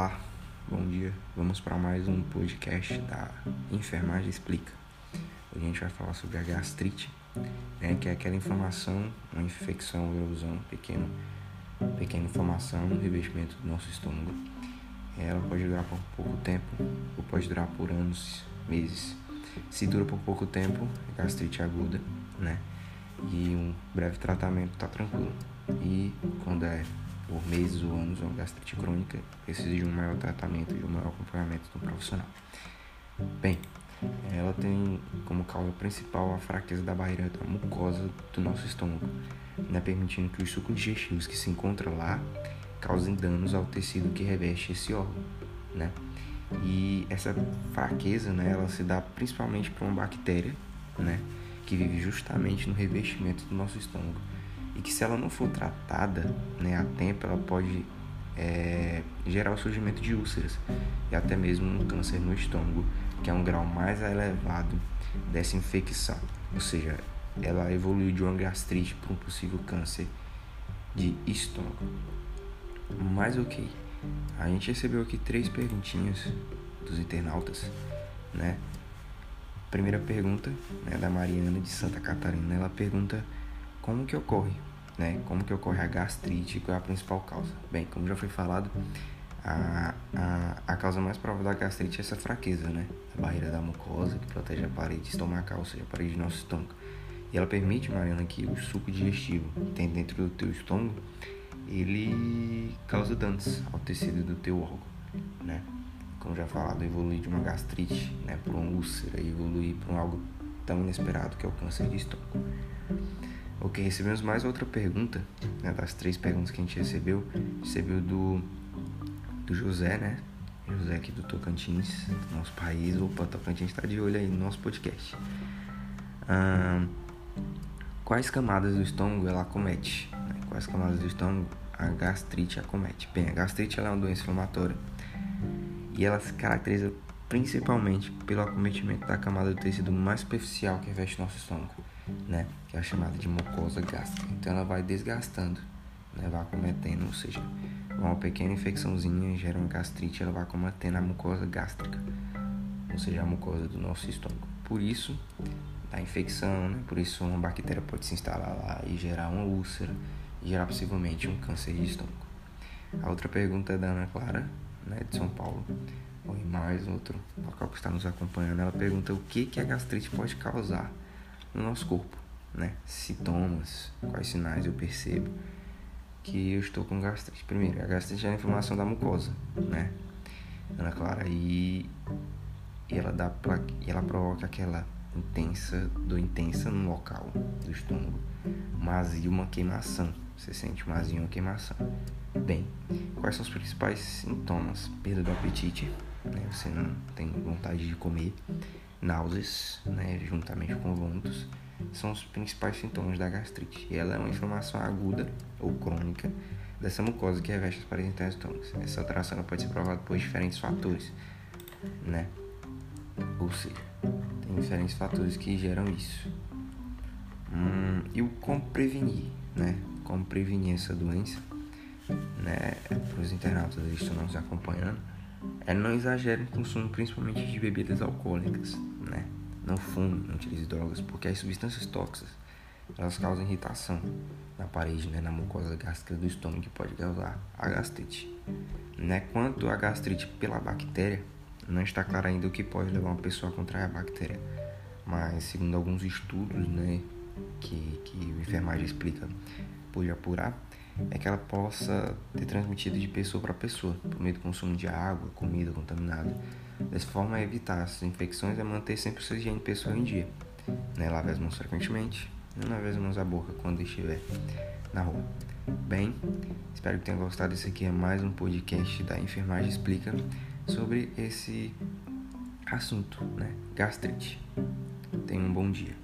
Olá, bom dia. Vamos para mais um podcast da Enfermagem Explica. Hoje a gente vai falar sobre a gastrite, né, que é aquela inflamação, uma infecção, uma erosão, pequeno, pequena inflamação no revestimento do nosso estômago. Ela pode durar por pouco tempo ou pode durar por anos, meses. Se dura por pouco tempo, é gastrite aguda, né? E um breve tratamento tá tranquilo. E quando é por meses ou anos, uma gastrite crônica precisa de um maior tratamento e um maior acompanhamento do profissional. Bem, ela tem como causa principal a fraqueza da barreira da mucosa do nosso estômago, né, permitindo que os sucos digestivos que se encontram lá causem danos ao tecido que reveste esse órgão, né? E essa fraqueza, né, ela se dá principalmente por uma bactéria, né, que vive justamente no revestimento do nosso estômago e que se ela não for tratada né, a tempo, ela pode é, gerar o surgimento de úlceras e até mesmo um câncer no estômago, que é um grau mais elevado dessa infecção. Ou seja, ela evoluiu de uma gastrite para um possível câncer de estômago. Mas ok, a gente recebeu aqui três perguntinhas dos internautas, né? Primeira pergunta né, da Mariana de Santa Catarina, ela pergunta como que ocorre né? Como que ocorre a gastrite, qual é a principal causa? Bem, como já foi falado, a, a, a causa mais provável da gastrite é essa fraqueza, né? A barreira da mucosa que protege a parede estomacal, ou seja, a parede do nosso estômago. E ela permite, Mariana, que o suco digestivo que tem dentro do teu estômago, ele causa danos ao tecido do teu órgão, né? Como já falado, evoluir de uma gastrite, né, por uma úlcera, evoluir para um algo tão inesperado que é o câncer de estômago. Ok, recebemos mais outra pergunta, né, das três perguntas que a gente recebeu. Recebeu do, do José, né? José aqui do Tocantins, do nosso país. Opa, Tocantins está de olho aí no nosso podcast. quais camadas do estômago ela acomete? Né? Quais camadas do estômago a gastrite acomete? Bem, a gastrite é uma doença inflamatória e ela se caracteriza principalmente pelo acometimento da camada do tecido mais superficial que reveste nosso estômago né? Que é chamada de mucosa gástrica. Então ela vai desgastando, né? Vai acometendo, ou seja, uma pequena infecçãozinha gera uma gastrite, ela vai acometendo a mucosa gástrica, ou seja, a mucosa do nosso estômago. Por isso, a infecção, né? Por isso uma bactéria pode se instalar lá e gerar uma úlcera e gerar possivelmente um câncer de estômago. A outra pergunta é da Ana Clara, né, de São Paulo, ou em mais outro local que está nos acompanhando. Ela pergunta o que, que a gastrite pode causar no nosso corpo, né? Sintomas, quais sinais eu percebo que eu estou com gastrite. Primeiro, a gastrite é a inflamação da mucosa, né? Ana Clara, e, e ela dá e ela provoca aquela intensa, do intensa no local do estômago, mas e uma queimação. Você sente mais e uma queimação. Bem, quais são os principais sintomas? Perda do apetite, né? Você não tem vontade de comer náuseas, né, juntamente com vômitos, são os principais sintomas da gastrite. E ela é uma inflamação aguda ou crônica dessa mucosa que reveste as paredes internas do. Essa alteração pode ser provocada por diferentes fatores, né? Ou seja, tem diferentes fatores que geram isso. Hum, e o como prevenir, né? Como prevenir essa doença, né? Para os internautas que estão nos acompanhando, é não exagere no consumo principalmente de bebidas alcoólicas, né? Não fume, não utilize drogas, porque as substâncias tóxicas elas causam irritação na parede, né, na mucosa gástrica do estômago que pode causar a gastrite. Né? Quanto à gastrite pela bactéria, não está claro ainda o que pode levar uma pessoa a contrair a bactéria, mas segundo alguns estudos, né, que, que o enfermagem explica, pode apurar, é que ela possa ter transmitido de pessoa para pessoa, por meio do consumo de água, comida contaminada. Dessa forma, evitar essas infecções é manter sempre sua higiene pessoal em dia. Né? Lave as mãos frequentemente, não lave as mãos à boca quando estiver na rua. Bem, espero que tenha gostado. Esse aqui é mais um podcast da Enfermagem Explica sobre esse assunto, né? Gastrite. Tenha um bom dia.